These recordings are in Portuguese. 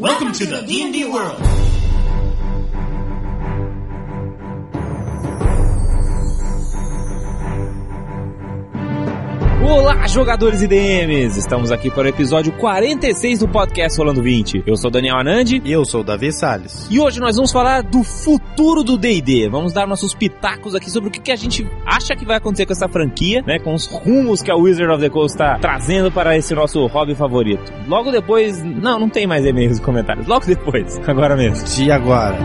Welcome to the D&D world. Olá, jogadores e DMs! Estamos aqui para o episódio 46 do podcast Rolando 20. Eu sou Daniel Anandi E eu sou o Davi Salles. e hoje nós vamos falar do futuro do D&D. Vamos dar nossos pitacos aqui sobre o que, que a gente acha que vai acontecer com essa franquia, né? Com os rumos que a Wizard of the Coast está trazendo para esse nosso hobby favorito. Logo depois... Não, não tem mais e-mails e comentários. Logo depois, agora mesmo. E agora?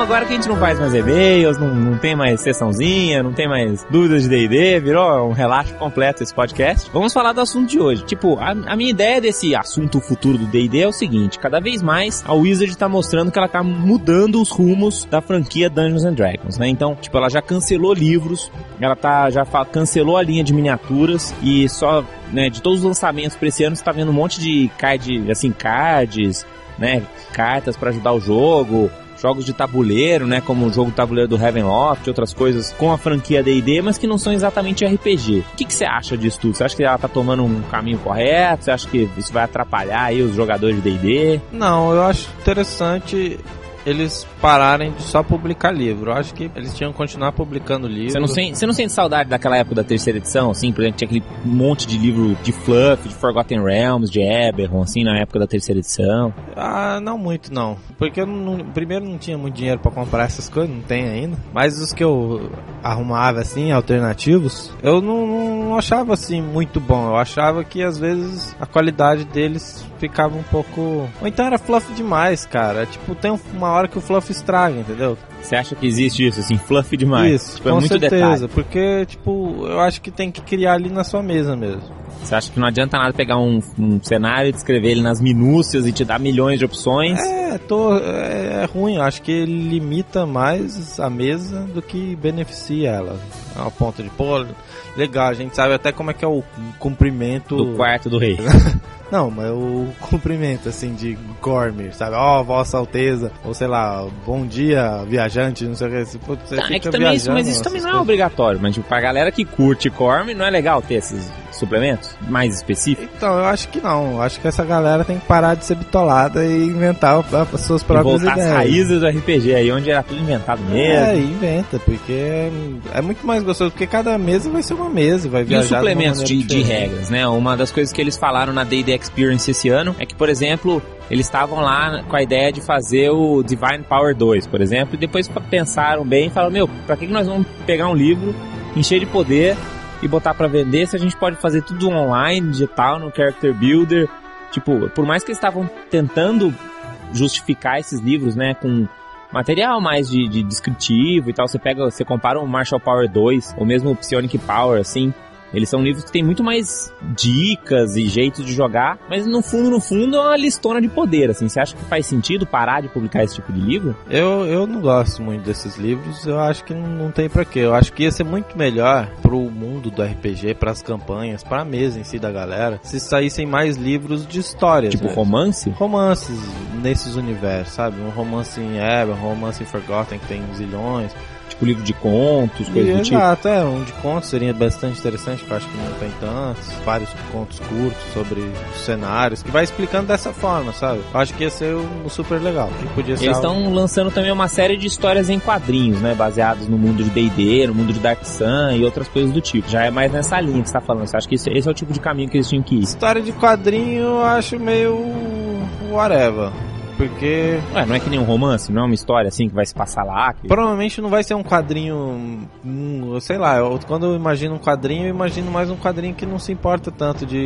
Agora que a gente não faz mais e-mails, não, não tem mais sessãozinha, não tem mais dúvidas de D&D, virou um relaxo completo esse podcast. Vamos falar do assunto de hoje. Tipo, a, a minha ideia desse assunto futuro do D&D é o seguinte, cada vez mais a Wizard tá mostrando que ela tá mudando os rumos da franquia Dungeons and Dragons, né? Então, tipo, ela já cancelou livros, ela tá já cancelou a linha de miniaturas e só, né, de todos os lançamentos pra esse ano, você tá vendo um monte de card, assim, cards, né, cartas pra ajudar o jogo, jogos de tabuleiro, né, como o jogo tabuleiro do Heavenloft, outras coisas com a franquia D&D, mas que não são exatamente RPG. O que, que você acha disso tudo? Você acha que ela tá tomando um caminho correto? Você acha que isso vai atrapalhar aí os jogadores de D&D? Não, eu acho interessante eles pararem de só publicar livro. Eu acho que eles tinham que continuar publicando livro. Você não, sente, você não sente saudade daquela época da terceira edição, assim? Por exemplo, tinha aquele monte de livro de Fluff, de Forgotten Realms, de Eberron, assim, na época da terceira edição. Ah, não muito não. Porque eu não, primeiro não tinha muito dinheiro pra comprar essas coisas, não tem ainda. Mas os que eu arrumava assim, alternativos, eu não, não achava assim muito bom. Eu achava que às vezes a qualidade deles ficava um pouco. Ou então era fluff demais, cara. Tipo, tem uma hora que o fluff estraga, entendeu? Você acha que existe isso, assim, fluff demais? Isso, tipo, é com muito certeza. detalhe. Porque, tipo, eu acho que tem que criar ali na sua mesa mesmo. Você acha que não adianta nada pegar um, um cenário e descrever ele nas minúcias e te dar milhões de opções? É, tô, é, é ruim. Eu acho que ele limita mais a mesa do que beneficia ela. É uma ponta de, pô, legal, a gente sabe até como é que é o cumprimento... Do quarto do rei. Não, mas o cumprimento, assim, de Gormir, sabe? Ó, Vossa Alteza, ou sei lá, bom dia, viajante, não sei o que. Pô, você Tá, é que também isso, mas isso também não é coisas. obrigatório. Mas, tipo, pra galera que curte Corm, não é legal ter esses suplementos mais específicos? Então, eu acho que não. Eu acho que essa galera tem que parar de ser bitolada e inventar as suas E próprias voltar às ideias. raízes do RPG, aí onde era tudo inventado É, mesmo. inventa, porque é, é muito mais gostoso, porque cada mesa vai ser uma mesa, vai E os viajar de uma suplementos de, de diferente. regras, né? Uma das coisas que eles falaram na D&D Experience esse ano é que, por exemplo, eles estavam lá com a ideia de fazer o Divine Power 2, por exemplo, e depois pensaram bem e falaram, meu, pra que nós vamos pegar um livro, encher de poder e botar pra vender se a gente pode fazer tudo online, digital, no Character Builder? Tipo, por mais que eles estavam tentando justificar esses livros, né, com material mais de, de descritivo e tal, você pega, você compara o Marshall Power 2, ou mesmo o Psionic Power, assim, eles são livros que tem muito mais dicas e jeitos de jogar, mas no fundo, no fundo, é uma listona de poder, assim. Você acha que faz sentido parar de publicar esse tipo de livro? Eu, eu não gosto muito desses livros, eu acho que não, não tem pra quê. Eu acho que ia ser muito melhor pro mundo do RPG, pras campanhas, pra mesa em si da galera, se saíssem mais livros de histórias. Tipo mesmo. romance? romances nesses universos, sabe? Um romance em Eber, um romance em Forgotten que tem zilhões. Tipo livro de contos, coisas do tipo? Exato, é, um de contos seria bastante interessante, que eu acho que não tem tantos. Vários contos curtos sobre os cenários, que vai explicando dessa forma, sabe? Eu acho que ia ser um super legal. Que podia ser Eles algo- estão lançando também uma série de histórias em quadrinhos, né? Baseados no mundo de D&D, no mundo de Dark Sun e outras coisas do tipo. Já é mais nessa linha que você tá falando. Você acha que esse, esse é o tipo de caminho que eles tinham que ir? História de quadrinho eu acho meio. whatever. Porque Ué, não é que nem um romance? Não é uma história assim que vai se passar lá? Que... provavelmente não vai ser um quadrinho. hum, sei lá, eu- quando eu imagino um quadrinho, eu imagino mais um quadrinho que não se importa tanto de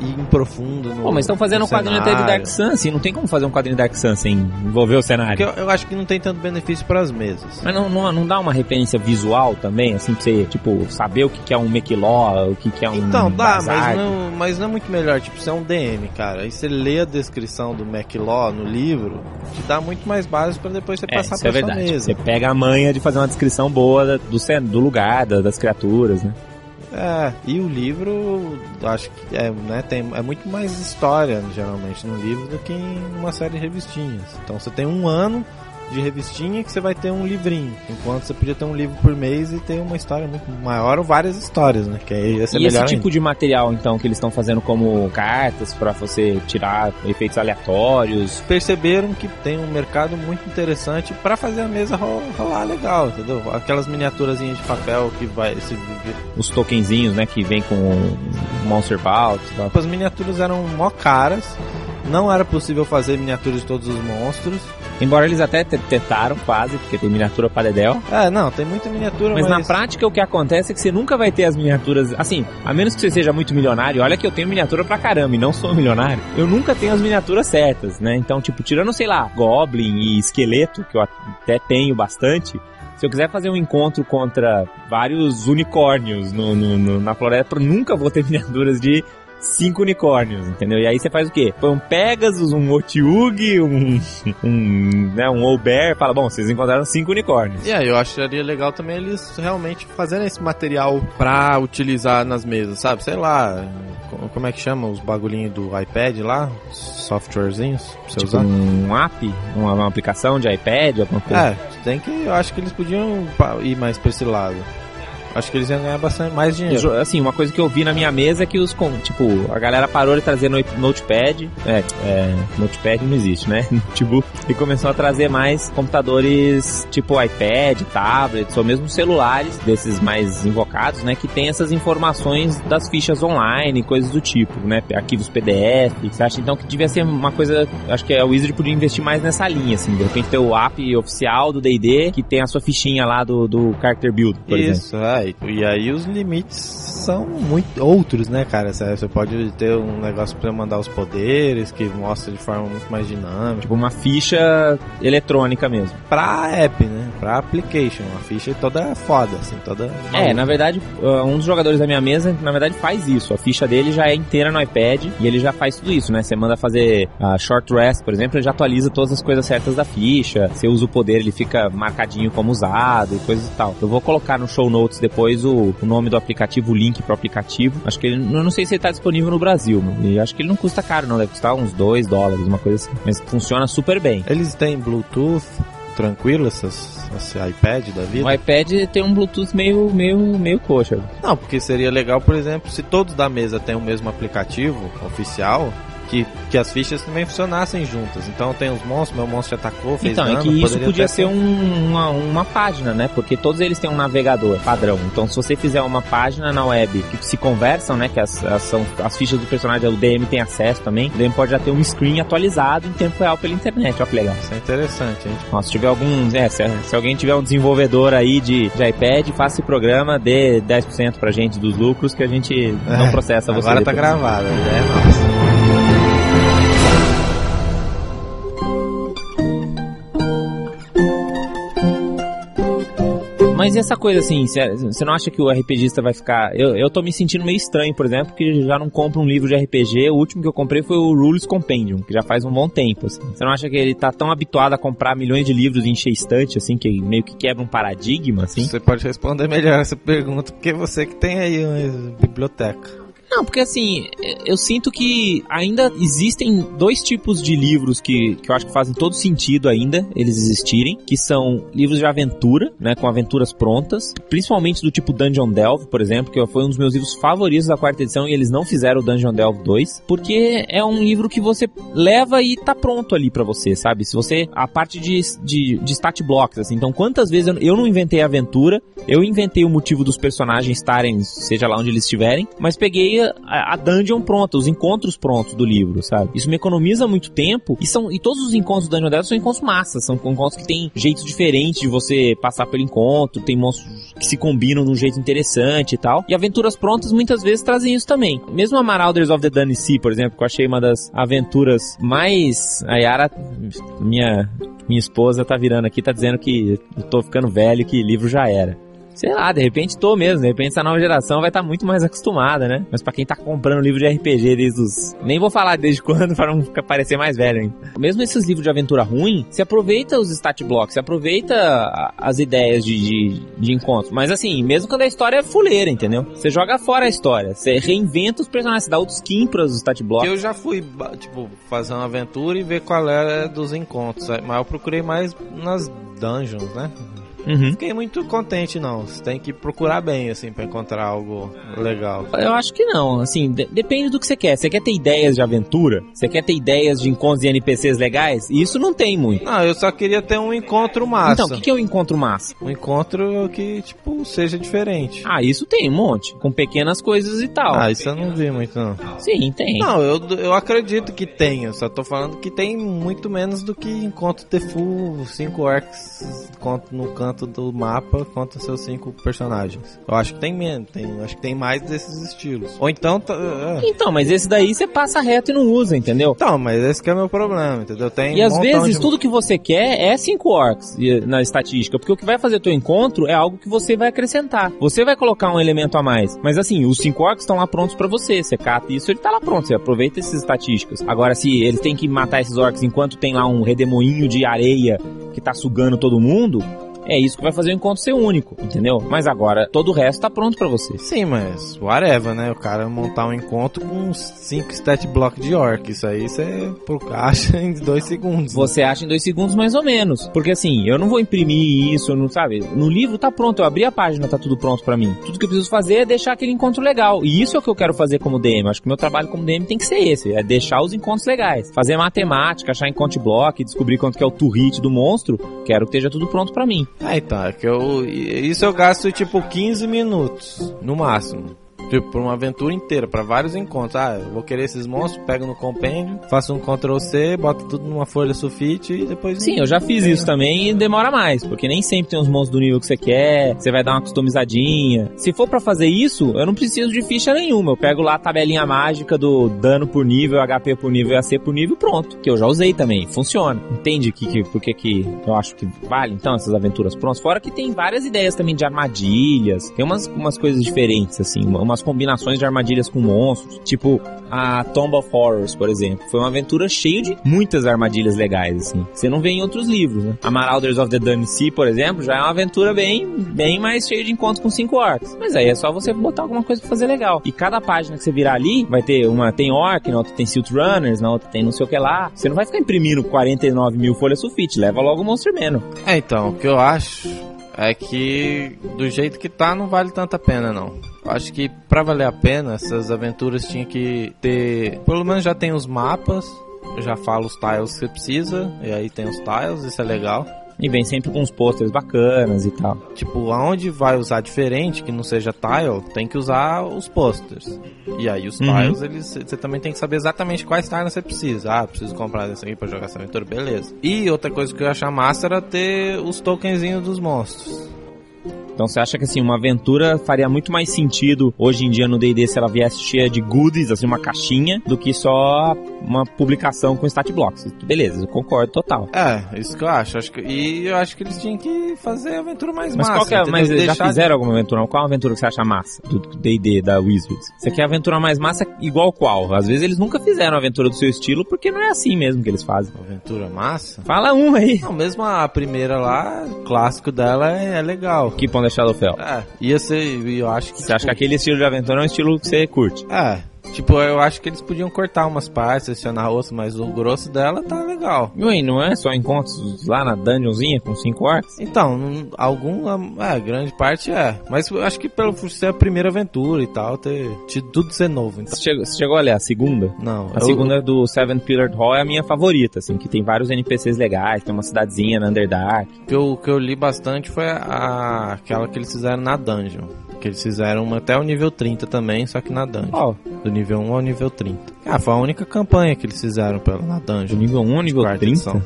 ir em profundo no. Pô, mas estão fazendo um quadrinho até de. Dark Sun, assim, não tem como fazer um quadrinho de Dark Sun sem envolver o cenário. Eu, eu acho que não tem tanto benefício para as mesas. Mas não, não, não dá uma referência visual também, assim, pra você, tipo, saber o que, que é um Mequiló, o que, que é um. Então, dá, mas não, mas não é muito melhor, tipo, você é um DM, cara. Aí você lê a descrição do MacLaw no livro, te dá muito mais base pra depois você É, passar isso é sua verdade. mesa. Você pega a manha de fazer uma descrição boa do, do lugar, da- das criaturas, né? É, e o livro, acho que é, né, tem, é muito mais história, geralmente, no livro do que em uma série de revistinhas. Então você tem um ano de revistinha que você vai ter um livrinho. Enquanto você podia ter um livro por mês e ter uma história muito maior ou várias histórias, né? Que aí ia ser e esse melhor tipo ainda. de material, então, que eles estão fazendo como cartas pra você tirar efeitos aleatórios. Perceberam que tem um mercado muito interessante pra fazer a mesa ro- rolar legal, entendeu? Aquelas miniaturazinhas de papel que vai se Os tokenzinhos, né, que vem com o Monster e tal. As miniaturas eram mó caras. Não era possível fazer miniaturas de todos os monstros. Embora eles até te- tentaram quase, porque tem miniatura para Dedel. É, não, tem muita miniatura, Mas mas, na prática o que acontece é que você nunca vai ter as miniaturas. Assim, a menos que você seja muito milionário, olha que eu tenho miniatura pra caramba e não sou milionário. Eu nunca tenho as miniaturas certas, né? Então, tipo, tirando, sei lá, Goblin e Esqueleto, que eu até tenho bastante. Se eu quiser fazer um encontro contra vários unicórnios no, no- no- na floresta, eu nunca vou ter miniaturas de cinco unicórnios, entendeu? E aí você faz o quê? Põe um Pegasus, um Otiug, um, um, né, um Owlbear, fala, bom, vocês encontraram cinco unicórnios. E aí, eu acharia legal também eles realmente fazerem esse material pra utilizar nas mesas, sabe? Sei lá, co- como é que chama os bagulhinhos do iPad lá? Softwarezinhos pra você Tipo usar? um app, uma, uma aplicação de iPad, alguma coisa. É, tem que. Eu acho que eles podiam ir mais pra esse lado. Acho que eles iam ganhar bastante mais dinheiro. Assim, uma coisa que eu vi na minha mesa é que os, tipo, a galera parou de trazer no- notepad, é, é, notepad não existe, né? Notebook, e começou a trazer mais computadores tipo iPad, tablets, ou mesmo celulares, desses mais invocados, né? Que tem essas informações das fichas online, coisas do tipo, né? Arquivos PDF. Você acha então que devia ser uma coisa, acho que a Wizard podia investir mais nessa linha, assim, de repente ter o app oficial do D&D, que tem a sua fichinha lá do, do Character Build, por exemplo. Isso, é. E e aí os limites são muito outros, né, cara? Você pode ter um negócio pra mandar os poderes, que mostra de forma muito mais dinâmica. Tipo uma ficha eletrônica mesmo. Pra app, né? Pra application. Uma ficha toda foda, assim, toda. É, maluca. na verdade, uh, um dos jogadores da minha mesa, na verdade, faz isso. A ficha dele já é inteira no iPad e ele já faz tudo isso, né? Você manda fazer a short rest, por exemplo, ele já atualiza todas as coisas certas da ficha. Você usa o poder, ele fica marcadinho como usado e coisas e tal. Eu vou colocar no show notes depois o, o nome do aplicativo, o link pro aplicativo. Acho que ele, eu não sei se ele tá disponível no Brasil, mano. e acho que ele não custa caro, não. Deve custar uns 2 dólares, uma coisa assim. Mas funciona super bem. Eles têm Bluetooth tranquilo, essas, esse iPad da vida? O iPad tem um Bluetooth meio, meio, meio coxa. Não, porque seria legal, por exemplo, se todos da mesa têm o mesmo aplicativo oficial, que, que as fichas também funcionassem juntas. Então tem os monstros, meu monstro te atacou, fez Então, é dano, que isso podia ser um- uma, uma página, né? Porque todos eles têm um navegador padrão. Então, se você fizer uma página na web que se conversam, né? Que as, as, são, as fichas do personagem, o DM tem acesso também. O DM pode já ter um screen atualizado em tempo real pela internet. Olha que legal. Isso é interessante, hein? Ó, se tiver algum. É, se, se alguém tiver um desenvolvedor aí de, de iPad, faça esse programa, dê 10% pra gente dos lucros que a gente não É, processa você. Agora tá depois. gravado, já Mas e essa coisa assim, cê- você não acha que o RPGista vai ficar. Eu, eu tô me sentindo meio estranho, por exemplo, que já não compro um livro de RPG. O último que eu comprei foi o Rules Compendium, que já faz um bom tempo, assim. Você não acha que ele tá tão habituado a comprar milhões de livros e encher estante, assim, que meio que quebra um paradigma, assim? Você pode responder melhor essa pergunta, porque você que tem aí uma biblioteca. Não, porque assim, eu sinto que ainda existem dois tipos de livros que, que eu acho que fazem todo sentido ainda eles existirem, que são livros de aventura, né, com aventuras prontas, principalmente do tipo Dungeon Delve, por exemplo, que foi um dos meus livros favoritos da quarta edição e eles não fizeram o Dungeon Delve 2, porque é um livro que você leva e tá pronto ali pra você, sabe? Se você, a parte de, de, de stat blocks, assim, então quantas vezes eu, eu não inventei a aventura, eu inventei o motivo dos personagens estarem, seja lá onde eles estiverem, mas peguei a, a dungeon pronta, os encontros prontos do livro, sabe? Isso me economiza muito tempo e são e todos os encontros do Dungeon Delve são encontros massas, são encontros que tem jeitos diferentes de você passar pelo encontro, tem monstros que se combinam de um jeito interessante e tal. E aventuras prontas muitas vezes trazem isso também. Mesmo a Marauders of the Dune Sea, por exemplo, que eu achei uma das aventuras mais a Yara, minha minha esposa tá virando aqui, tá dizendo que eu tô ficando velho, que livro já era. Sei lá, de repente tô mesmo. De repente essa nova geração vai estar muito mais acostumada, né? Mas pra quem tá comprando livro de RPG desde os. Nem vou falar desde quando pra não parecer mais velho ainda. Mesmo esses livros de aventura ruim, se aproveita os stat blocks, se aproveita as ideias de, de, de encontro. Mas assim, mesmo quando a história é fuleira, entendeu? Você joga fora a história. Você reinventa os personagens, você dá outros skin pros stat blocks. Eu já fui, tipo, fazer uma aventura e ver qual era dos encontros. Mas eu procurei mais nas dungeons, né? Uhum. Fiquei muito contente, não. Você tem que procurar bem, assim, pra encontrar algo legal. Eu acho que não, assim, de- depende do que você quer. Você quer ter ideias de aventura? Você quer ter ideias de encontros de NPCs legais? Isso não tem muito. Não, eu só queria ter um encontro massa. Então, o que, que é o encontro massa? Um encontro que, tipo, seja diferente. Ah, isso tem um monte, com pequenas coisas e tal. Ah, isso eu não vi muito, não. Sim, tem. Não, eu, eu acredito que tenha, só tô falando que tem muito menos do que encontro The Full, 5 orcs conto no canto do mapa contra seus cinco personagens. Eu acho que tem menos, tem, acho que tem mais desses estilos. Ou então, tá, é. Então, mas esse daí você passa reto e não usa, entendeu? então, mas esse que é o meu problema, entendeu? Tem E um às vezes de- tudo que você quer é 5 orcs na estatística, porque o que vai fazer teu encontro é algo que você vai acrescentar. Você vai colocar um elemento a mais. Mas assim, os 5 orcs estão lá prontos pra você. Você cata isso, ele tá lá pronto. Você aproveita essas estatísticas. Agora, se eles têm que matar esses orcs enquanto tem lá um redemoinho de areia que tá sugando todo mundo, é isso que vai fazer o encontro ser único, entendeu? Mas agora, todo o resto tá pronto pra você. Sim, mas whatever, né? O cara montar um encontro com uns 5 stat block de orc. Isso aí você caixa em 2 segundos. Você acha em dois segundos mais ou menos. Porque assim, eu não vou imprimir isso, não sabe? No livro tá pronto, eu abri a página, tá tudo pronto pra mim. Tudo que eu preciso fazer é deixar aquele encontro legal. E isso é o que eu quero fazer como DM. Acho que o meu trabalho como DM tem que ser esse, é deixar os encontros legais. Fazer matemática, achar encontro block, descobrir quanto que é o to hit do monstro. Quero que esteja tudo pronto pra mim. É, então, que eu. Isso eu gasto tipo 15 minutos, no máximo. Tipo, por uma aventura inteira, pra vários encontros. Ah, eu vou querer esses monstros, pego no compêndio, faço um Ctrl C, boto tudo numa folha sulfite e depois. Sim, eu já fiz isso também e demora mais, porque nem sempre tem os monstros do nível que você quer, você vai dar uma customizadinha. Se for pra fazer isso, eu não preciso de ficha nenhuma. Eu pego lá a tabelinha mágica do dano por nível, HP por nível e AC por nível, pronto. Que eu já usei também, funciona. Entende que, que, por que que eu acho que vale então essas aventuras prontas? Fora que tem várias ideias também de armadilhas, tem umas, umas coisas diferentes, assim, uma- combinações de armadilhas com monstros, tipo a Tomb of Horrors, por exemplo. Foi uma aventura cheia de muitas armadilhas legais, assim. Você não vê em outros livros, né? A Marauders of the Dun Sea, por exemplo, já é uma aventura bem, bem mais cheia de encontros com cinco orcs. Mas aí é só você botar alguma coisa pra fazer legal. E cada página que você virar ali, vai ter uma tem orc, na outra tem Silt Runners, na outra tem não sei o que lá. Você não vai ficar imprimindo 49 mil folhas sulfite, leva logo o Monster Manor. É, então, o que eu acho é que do jeito que tá não vale tanta pena não. Acho que pra valer a pena essas aventuras tinha que ter, pelo menos já tem os mapas, já fala os tiles que você precisa, e aí tem os tiles, isso é legal. E vem sempre com uns posters bacanas e tal. Tipo, aonde vai usar diferente, que não seja tile, tem que usar os posters. E aí os Uhum. tiles, eles você também tem que saber exatamente quais tiles você precisa. Ah, preciso comprar esse aqui pra jogar essa aventura, beleza. E outra coisa que eu ia achar massa era ter os tokenzinhos dos monstros. Então você acha que assim, uma aventura faria muito mais sentido hoje em dia no D&D se ela viesse cheia de goodies, assim, uma caixinha, do que só uma publicação com stat blocks. Beleza, eu concordo total. É, isso que eu acho. acho que, e eu acho que eles tinham que fazer a aventura mais Mas massa. qual que é, mas já Deixar- fizeram alguma aventura? Qual aventura que você acha massa do D&D, da Wizards? Você quer aventura mais massa igual qual? Às vezes eles nunca fizeram aventura do seu estilo porque não é assim mesmo que eles fazem. Aventura massa? Fala um aí. Não, mesmo a primeira lá, o clássico dela é, é legal. Keep on the Shadowfell. É, ia ser, eu acho que... Você acha que tipo, aquele estilo de aventura é um estilo que você curte? É, tipo, eu acho que eles podiam cortar umas partes, adicionar outras, mas o grosso dela tá legal. E não é só encontros lá na dungeonzinha com cinco orcs? Então, não- algum, é, grande parte é. Mas eu acho que pelo ser a primeira aventura e tal, ter, ter tudo ser novo. Então, Você chegou, você chegou a ler a segunda? não, A eu- segunda do Seven Pillared Hall é a minha favorita, assim, que tem vários NPCs legais, tem uma cidadezinha na Underdark. O que eu, que eu li bastante foi a, aquela que eles fizeram na dungeon. Que eles fizeram uma até o nível 30 também, só que na dungeon. Ó, Do nível 1 ao nível 30. Ah, foi a única campanha que eles fizeram pela, na do dungeon. nível 1 nível Quarta 30? edição.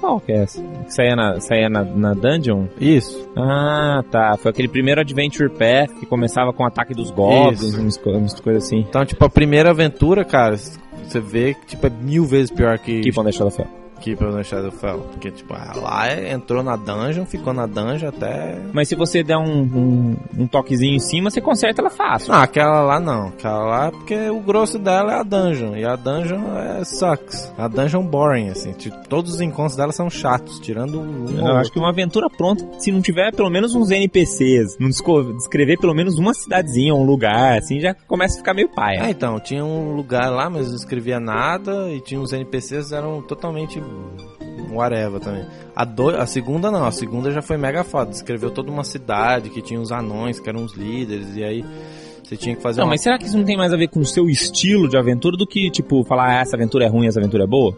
Qual que é essa? Que saía na, saía na, na dungeon? Isso. Ah, tá. Foi aquele primeiro Adventure Path que começava com o ataque dos goblins, umas, co- umas coisas assim. Então, tipo, a primeira aventura, cara, você vê que tipo, é mil vezes pior que. Keep on the Shadowfell. Keeper of the Shadowfell. Porque, tipo, lá entrou na dungeon, ficou na dungeon até... Mas se você der um, um, um toquezinho em cima, você conserta ela fácil. Não, aquela lá não. Aquela lá é porque o grosso dela é a dungeon. E a dungeon é sucks. A dungeon boring, assim. Tipo, todos os encontros dela são chatos, tirando um Eu acho que uma aventura pronta, se não tiver pelo menos uns NPCs, não descrever pelo menos uma cidadezinha, um lugar, assim, já começa a ficar meio paia. Ah, então, tinha um lugar lá, mas não escrevia nada, e tinha uns NPCs que eram totalmente whatever também. A, do, a segunda não, a segunda já foi mega foda, descreveu toda uma cidade que tinha uns anões, que eram os líderes, e aí você tinha que fazer Não, uma... mas será que isso não tem mais a ver com o seu estilo de aventura do que, tipo, falar, ah, essa aventura é ruim, essa aventura é boa?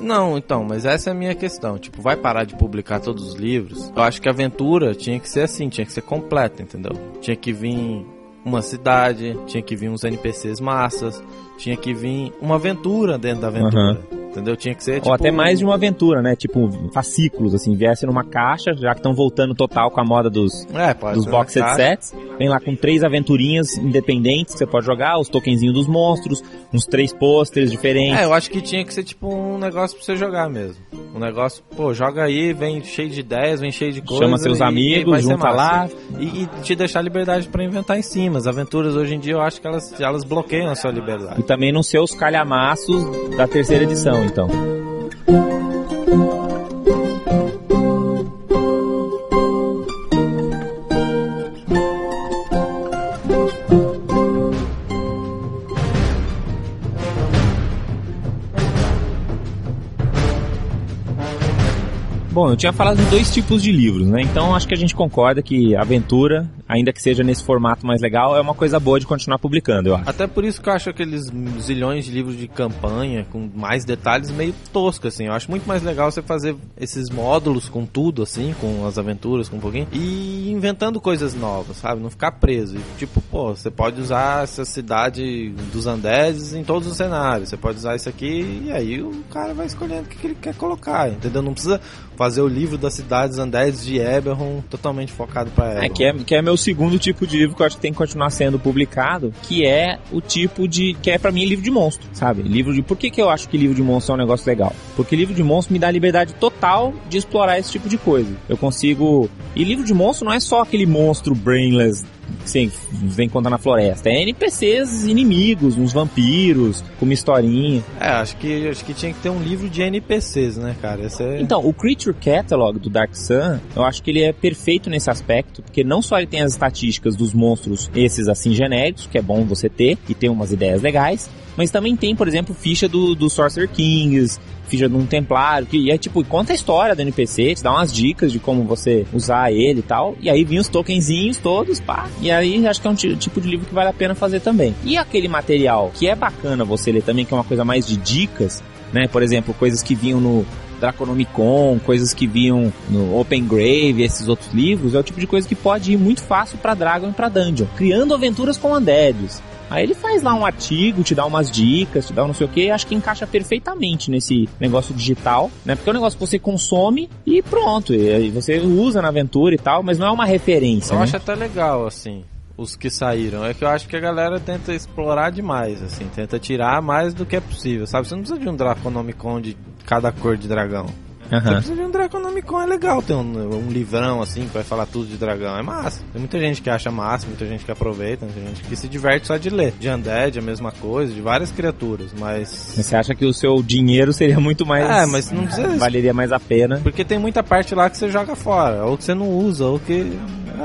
Não, então, mas essa é a minha questão. Tipo, vai parar de publicar todos os livros? Eu acho que a aventura tinha que ser assim, tinha que ser completa, entendeu? Tinha que vir uma cidade, tinha que vir uns NPCs massas, tinha que vir uma aventura dentro da aventura. Entendeu? Tinha que ser tipo. Ou até mais de uma aventura, né? Tipo, fascículos, assim, viesse numa caixa, já que estão voltando total com a moda dos, É, dos box set sets. Vem lá com três aventurinhas independentes que você pode jogar, os tokenzinhos dos monstros, uns três posters diferentes. É, eu acho que tinha que ser tipo um negócio pra você jogar mesmo. Um negócio, pô, joga aí, vem cheio de ideias, vem cheio de coisas. Chama seus e- e amigos, ser junta lá. E, e te deixar liberdade pra inventar em cima. As aventuras hoje em dia eu acho que elas, elas bloqueiam a sua liberdade. E também não ser os calhamaços da terceira edição, então. Bom, eu tinha falado de dois tipos de livros, né? Então acho que a gente concorda que aventura, ainda que seja nesse formato mais legal, é uma coisa boa de continuar publicando, eu acho. Até por isso que eu acho aqueles zilhões de livros de campanha com mais detalhes meio tosco, assim. Eu acho muito mais legal você fazer esses módulos com tudo, assim, com as aventuras, com um pouquinho, e inventando coisas novas, sabe? Não ficar preso. E, tipo, pô, você pode usar essa cidade dos Andes em todos os cenários. Você pode usar isso aqui e aí o cara vai escolhendo o que, que ele quer colocar, entendeu? Não precisa fazer o livro das cidades Andes de Eberron totalmente focado pra Eberron. É que, é, que é meu segundo tipo de livro que eu acho que tem que continuar sendo publicado, que é o tipo de. que é pra mim livro de monstro, sabe? Livro de. Por que, que eu acho que livro de monstro é um negócio legal? Porque livro de monstro me dá liberdade total de explorar esse tipo de coisa. Eu consigo. E livro de monstro não é só aquele monstro brainless que você vem encontrar na floresta. É NPCs inimigos, uns vampiros, com uma historinha. É, acho que, acho que tinha que ter um livro de NPCs, né, cara? É... Então, o Creature Catalog do Dark Sun, eu acho que ele é perfeito nesse aspecto, porque não só ele tem as estatísticas dos monstros, esses assim genéricos, que é bom você ter, e tem umas ideias legais, mas também tem, por exemplo, ficha do, do Sorcerer Kings, ficha de um templário, que é tipo, conta a história do NPC, te dá umas dicas de como você usar ele e tal, e aí vinha os tokenzinhos todos, pá, e aí acho que é um ti- tipo de livro que vale a pena fazer também. E aquele material que é bacana você ler também, que é uma coisa mais de dicas, né, por exemplo, coisas que vinham no Draconomicon, coisas que vinham no Open Grave, esses outros livros, é o tipo de coisa que pode ir muito fácil pra Dragon e pra Dungeon, criando aventuras com undeads. Aí ele faz lá um artigo, te dá umas dicas, te dá um não sei o que, acho que encaixa perfeitamente nesse negócio digital, né? Porque é um negócio que você consome e pronto, e aí você usa na aventura e tal, mas não é uma referência, Eu né? acho até legal, assim, os que saíram. É que eu acho que a galera tenta explorar demais, assim, tenta tirar mais do que é possível, sabe? Você não precisa de um Draconomicon de cada cor de dragão. Você Aham. precisa de um Draconomicon, é legal ter um, um livrão assim que vai falar tudo de dragão, é massa. Tem muita gente que acha massa, muita gente que aproveita, muita gente que se diverte só de ler. De Undead, a mesma coisa, de várias criaturas, mas. Mas Você acha que o seu dinheiro seria muito mais... É, mas não precisa. Valeria mais a pena. Porque tem muita parte lá que você joga fora, ou que você não usa, ou que.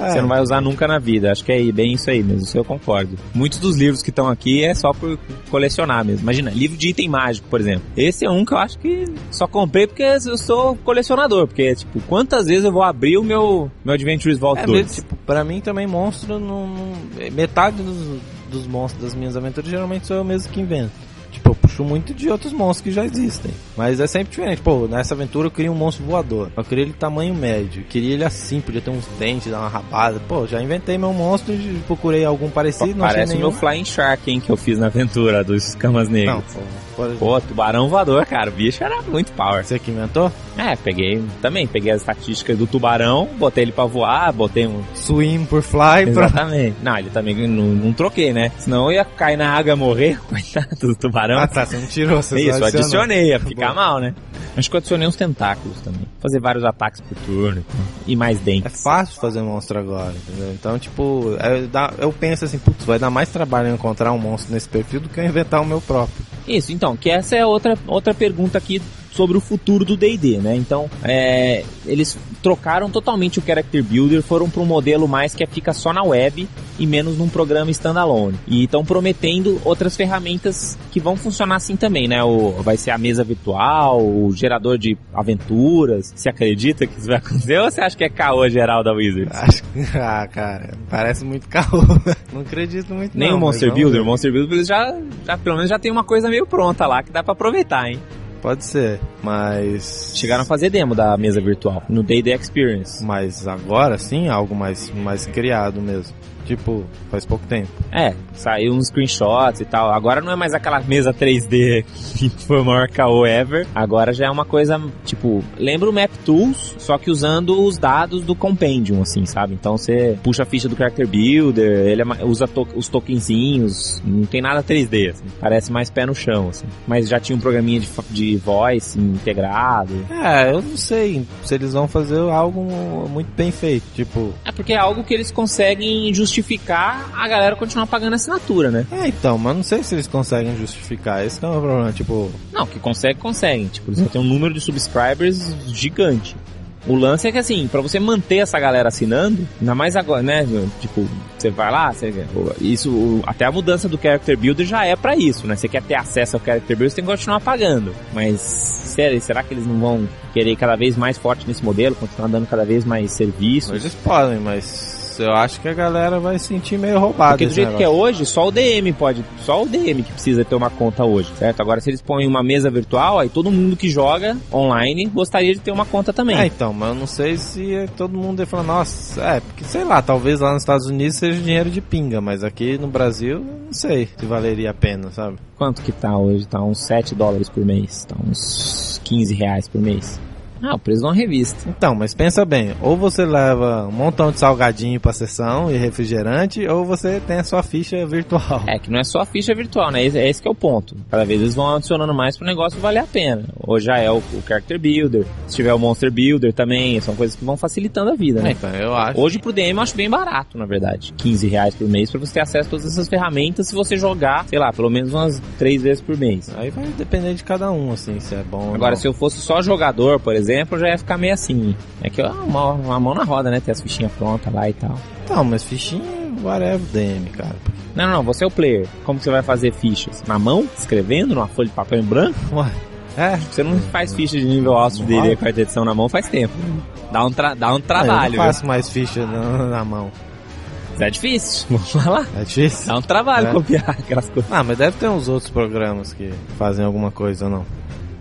É. Você não vai usar nunca na vida. Acho que é bem isso aí mesmo, isso eu concordo. Muitos dos livros que estão aqui é só por colecionar mesmo. Imagina, livro de item mágico, por exemplo. Esse é um que eu acho que só comprei porque eu sou colecionador. Porque, tipo, quantas vezes eu vou abrir o meu, meu Adventures Vault É 2? mesmo, tipo, pra mim também monstro não. não- metade dos, dos monstros das minhas aventuras geralmente sou eu mesmo que invento. Tipo, eu puxo muito de outros monstros que já existem. Mas é sempre diferente. Pô, nessa aventura eu queria um monstro voador. Eu queria ele tamanho médio. Eu queria ele assim, podia ter uns dentes, dar uma rabada. Pô, já inventei meu monstro e procurei algum parecido, não achei Parece o meu Flying Shark, hein, que eu fiz na aventura dos escamas Não, negras. pô, por- Pô, tubarão voador, cara. O bicho era muito power. Você que inventou? É, peguei também, peguei as estatísticas do tubarão, botei ele pra voar, botei um, Swim por fly pra... Exatamente. Não, ele também não, não troquei, né? Senão eu ia cair na água e morrer, coitado do tubarão. Ah tá, você não tirou, você Isso, adicionei, ia ficar mal, né? Acho que eu adicionei uns tentáculos também. Fazer vários ataques por turno e mais É dentes. fácil fazer monstro agora, entendeu? Então, tipo, é, dá- eu penso assim, putz, vai dar mais trabalho eu encontrar um monstro nesse perfil do que eu inventar o meu próprio. Isso, então, que essa é outra, outra pergunta aqui sobre o futuro do D&D, né? Então, é, eles trocaram totalmente o Character Builder, foram para um modelo mais que fica só na web e menos num programa standalone. E estão prometendo outras ferramentas que vão funcionar assim também, né? O, vai ser a mesa virtual, o gerador de aventuras. Você acredita que isso vai acontecer ou você acha que é caô geral da Wizards? Acho que, ah, cara, parece muito caô. Não acredito muito Nem não, o Monster Builder. O Monster Builder já, já, pelo menos já tem uma coisa meio pronta lá que dá pra aproveitar, hein? Pode ser, mas... Chegaram a fazer demo da mesa virtual no Day Day Experience. Mas agora sim, algo mais, mais criado mesmo. Tipo, faz pouco tempo. É, saiu uns screenshots e tal. Agora não é mais aquela mesa 3D que foi o maior caô ever. Agora já é uma coisa, tipo, lembra o Map Tools, só que usando os dados do Compendium, assim, sabe? Então você puxa a ficha do Character Builder, ele é usa to- os tokenzinhos, não tem nada 3D, assim. Parece mais pé no chão, assim. Mas já tinha um programinha de, de voice integrado. É, eu não sei se eles vão fazer algo muito bem feito. Tipo, É porque é algo que eles conseguem justificar a galera continuar pagando assinatura, né? é então, mas não sei se eles conseguem justificar. Esse que é o problema. Tipo, Não, que consegue, consegue. Tipo, eles ter um número de subscribers gigante. O lance é que assim, pra você manter essa galera assinando, ainda mais agora, né? Tipo, você vai lá, você, isso, até a mudança do Character Builder já é pra isso, né? Você quer ter acesso ao Character Builder, você tem que continuar pagando. Mas, sério, será que eles não vão querer ir cada vez mais forte nesse modelo, continuar dando cada vez mais serviços? eles podem, mas eu acho que a galera vai se sentir meio roubada. Porque do jeito que é negócio. hoje, só o DM pode, só o DM que precisa ter uma conta hoje, certo? Agora se eles põem uma mesa virtual, aí todo mundo que joga online gostaria de ter uma conta também. É, então, mas eu não sei se todo mundo ia falar, nossa, é, porque sei lá, talvez lá nos Estados Unidos seja dinheiro de pinga, mas aqui no Brasil, não sei se valeria a pena, sabe? Quanto que tá hoje? Tá uns 7 dólares por mês, tá uns 15 reais por mês. Ah, o preço de uma revista. Então, mas pensa bem, ou você leva um montão de salgadinho pra sessão e refrigerante, ou você tem a sua ficha virtual. É que não é só a ficha virtual, né? Esse, é esse que é o ponto. Cada vez eles vão adicionando mais pro negócio valer a pena. Hoje já é o, o Character Builder, se tiver o Monster Builder também, são coisas que vão facilitando a vida, né? Então, eu acho. Hoje pro DM eu acho bem barato, na verdade. 15 reais por mês pra você ter acesso a todas essas ferramentas se você jogar, sei lá, pelo menos umas 3 vezes por mês. Aí vai depender de cada um, assim, se é bom ou Agora, não. se eu fosse só jogador, por exemplo, já ia ficar meio assim. É que ó, uma, uma mão na roda, né? Ter as fichinhas prontas lá e tal. Então, mas fichinha, whatever, DM, cara. Não, não, não, você é o player. Como você vai fazer fichas? Na mão? Escrevendo? Numa folha de papel em branco? Ué, é, Você não faz ficha de nível alto de D&D rola? quarta edição na mão faz tempo. Dá um, tra dá um eu trabalho, não faço mais ficha na, na mão. viu? É difícil. Vamos lá. É difícil? Dá um trabalho É. copiar aquelas coisas. Ah, mas deve ter uns outros programas que fazem alguma coisa, não?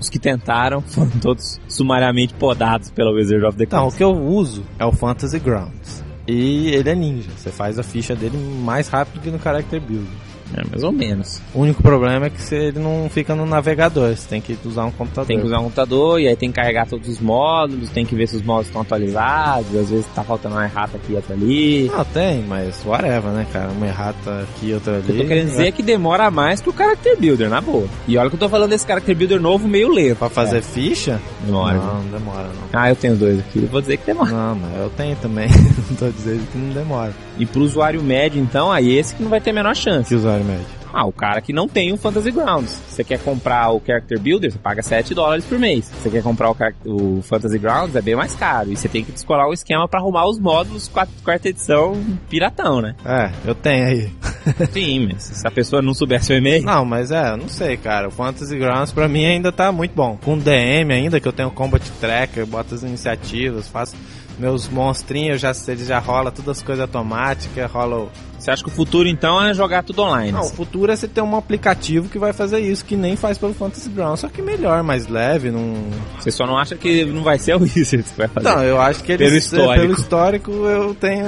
Os que tentaram foram todos sumariamente podados pela Wizard of the Então, o Coast. que eu uso é o Fantasy Grounds. E ele é ninja. Você faz a ficha dele mais rápido que no Character Builder. É, mais ou menos. O único problema é que você- ele não fica no navegador. Você tem que usar um computador. Tem que usar um computador e aí tem que carregar todos os módulos, tem que ver se os módulos estão atualizados, às vezes tá faltando uma errata aqui e outra ali. Não, tem, mas whatever, né, cara? Uma errata aqui, outra O ali. eu tô querendo dizer é que demora mais que o Character Builder, na boa. E olha que eu tô falando desse Character Builder novo meio lento. Pra fazer ficha? Demora. Não, não demora, não. Ah, eu tenho dois aqui. Eu vou dizer que demora. Não, mas eu tenho também. não tô dizendo que não demora. E pro usuário médio, então, aí esse que não vai ter a menor chance. Que usuário médio? Ah, o cara que não tem o Fantasy Grounds. Você quer comprar o Character Builder, você paga 7 dólares por mês. Você quer comprar o, o Fantasy Grounds, é bem mais caro. E você tem que descolar o esquema pra arrumar os módulos quarta edição piratão, né? É, eu tenho aí. Sim, mas se a pessoa não souber seu e-mail... Não, mas é, eu não sei, cara. O Fantasy Grounds pra mim ainda tá muito bom. Com DM ainda, que eu tenho Combat Tracker, boto as iniciativas, faço meus monstrinhos, já, ele já rola todas as coisas automáticas, rola o... Você acha que o futuro, então, é jogar tudo online? Não, o assim? futuro é você ter um aplicativo que vai fazer isso, que nem faz pelo Fantasy Grounds, só que melhor, mais leve, não... Você só não acha que não vai ser a Wizards que vai fazer. Não, eu acho que eles... Pelo histórico. Pelo histórico eu tenho...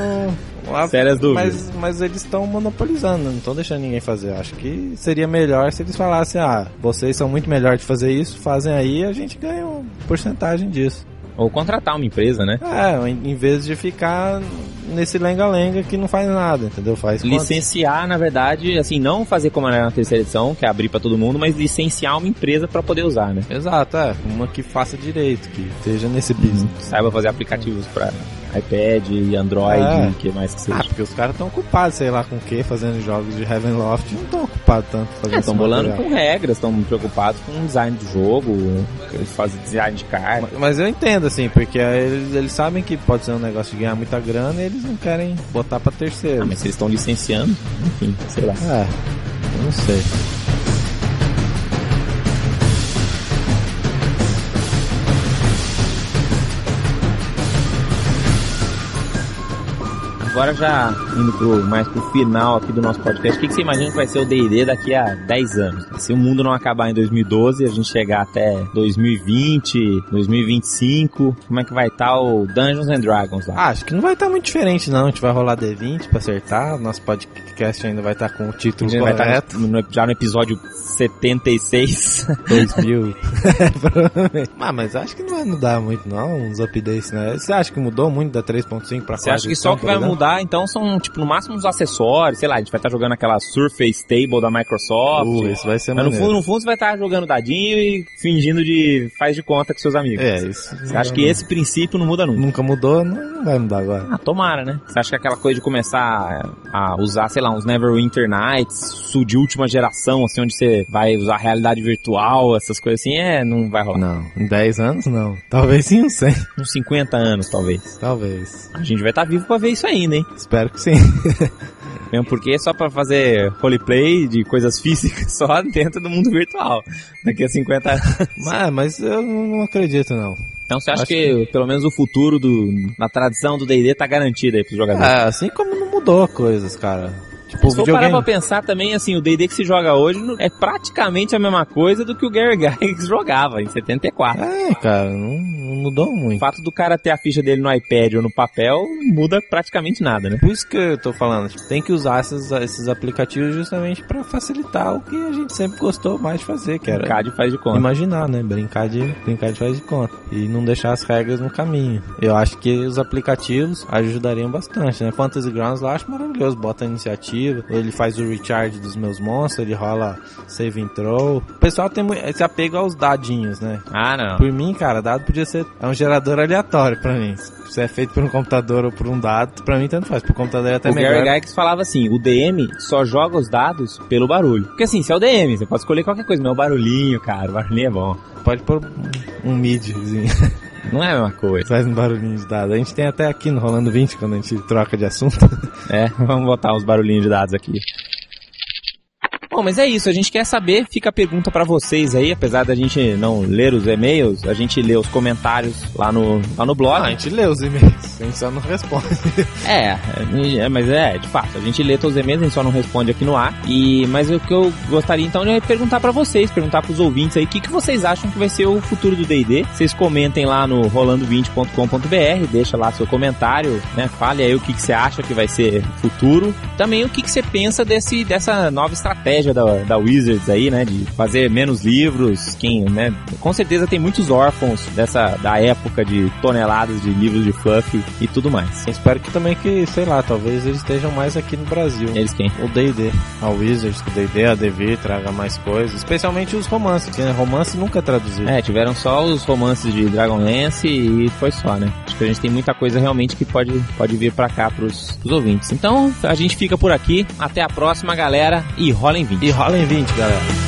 uma- Sérias dúvidas. Mas, mas eles estão monopolizando, não estão deixando ninguém fazer. Eu Acho que seria melhor se eles falassem, ah, vocês são muito melhores de fazer isso, fazem aí e a gente ganha uma porcentagem disso. Ou contratar uma empresa, né? É, em vez de ficar nesse lenga-lenga que não faz nada, entendeu? Faz quantos? Licenciar, na verdade, assim, não fazer como era na terceira edição, que é abrir pra todo mundo, mas licenciar uma empresa pra poder usar, né? Exato, é. Uma que faça direito, que esteja nesse business. Saiba fazer aplicativos pra iPad e Android É. e que mais que seja. Ah, porque os caras estão ocupados, sei lá com o que, fazendo jogos de Heavenloft. Não estão ocupados tanto fazendo É, estão esse bolando com regras, estão preocupados com o design do jogo, eles fazem design de carta. Mas- Mas eu entendo, assim, porque eles, eles sabem que pode ser um negócio de ganhar muita grana e eles não querem botar pra terceiro. Ah, mas se eles estão licenciando, enfim, sei lá. É, eu não sei. Agora já indo pro, mais pro final aqui do nosso podcast, o que, que você imagina que vai ser o D&D daqui a 10 anos? Se o mundo não acabar em 2012, a gente chegar até 2020, 2025, como é que vai estar o Dungeons and Dragons lá? Ah, acho que não vai estar muito diferente, não. A gente vai rolar D20 pra acertar. Nosso podcast ainda vai estar com o título estar correto. no- no- já no episódio 76. 2000. Provavelmente. ah, mas acho que não vai mudar muito, não. Uns updates, né? Você acha que mudou muito da 3.5 pra 4? Você acha que só que vai mudar, então, são, tipo, no máximo os acessórios, sei lá, a gente vai estar jogando aquela Surface Table da Microsoft. Uh, isso vai ser mas no fundo, no fundo, você vai estar jogando dadinho e fingindo de faz de conta com seus amigos. É, isso. Você acha que esse princípio não muda nunca? nunca mudou, não, vai mudar agora. Ah, tomara, né? Você acha que aquela coisa de começar a usar, sei lá, uns Neverwinter Nights, de última geração, assim, onde você vai usar realidade virtual, essas coisas assim, é, não vai rolar. Não, em 10 anos não. Talvez sim, uns 100. Uns 50 anos, talvez. Talvez. A gente vai estar vivo pra ver isso ainda, hein? Espero que sim. Mesmo porque é só pra fazer roleplay de coisas físicas só dentro do mundo virtual. Daqui a 50 anos. mas, mas eu não acredito, não. Então você acha Acho que, pelo menos o futuro do, da tradição do D&D tá garantido aí pros jogadores? É, assim como não mudou coisas, cara. Tipo, o Se for parar pra pensar também, assim, o D&D que se joga hoje não- é praticamente a mesma coisa do que o Gary Gygax jogava em 74. É, cara, não, não mudou O muito. fato do cara ter a ficha dele no iPad ou no papel muda praticamente nada, né? Por isso que eu tô falando, tipo, tem que usar esses, esses aplicativos justamente pra facilitar o que a gente sempre gostou mais de fazer, que O era CAD faz de conta. imaginar, né? Brincar de, brincar de faz de conta. E não deixar as regras no caminho. Eu acho que os aplicativos ajudariam bastante, né? Fantasy Grounds lá eu acho maravilhoso. Bota a iniciativa, ele faz o recharge dos meus monstros, ele rola save and throw. O pessoal tem esse apego aos dadinhos, né? Ah, não. Por mim, cara, dado podia ser é um gerador aleatório pra mim. Se é feito por um computador ou por um dado, pra mim tanto faz. Pro computador é até o melhor. Gary Gygax falava assim, o DM só joga os dados pelo barulho. Porque assim, se é o DM, você pode escolher qualquer coisa, mas é o barulhinho, cara, o barulhinho é bom. Pode pôr um midzinho. Não é a mesma coisa. Faz um barulhinho de dado. A gente tem até aqui no Rolando 20, quando a gente troca de assunto. É, vamos botar uns barulhinhos de dados aqui. Bom, mas é isso, a gente quer saber, fica a pergunta pra vocês aí, apesar da gente não ler os e-mails, a gente lê os comentários lá no, lá no blog. Ah, a gente lê os e-mails, a gente só não responde. É, é, mas é, de fato, a gente lê todos os e-mails, a gente só não responde aqui no ar. E, mas o que eu gostaria então é perguntar pra vocês, perguntar pros ouvintes aí, o que, que vocês acham que vai ser o futuro do D&D? Vocês comentem lá no rolando20.com.br, deixa lá seu comentário, né? Fale aí o que, que você acha que vai ser o futuro. Também o que, que você pensa desse, dessa nova estratégia da, da Wizards aí, né? De fazer menos livros, quem, né? Com certeza tem muitos órfãos dessa, da época de toneladas de livros de fluff e tudo mais. Espero que também que, sei lá, talvez eles estejam mais aqui no Brasil. Eles quem? O D&D, a Wizards, o D&D, a Devir traga mais coisas, especialmente os romances, né, romance nunca é traduzido. É, tiveram só os romances de Dragonlance e foi só, né? Acho que a gente tem muita coisa realmente que pode, pode vir pra cá pros, pros ouvintes. Então, a gente fica por aqui. Até a próxima, galera. E rolem 20. E rola em 20, galera.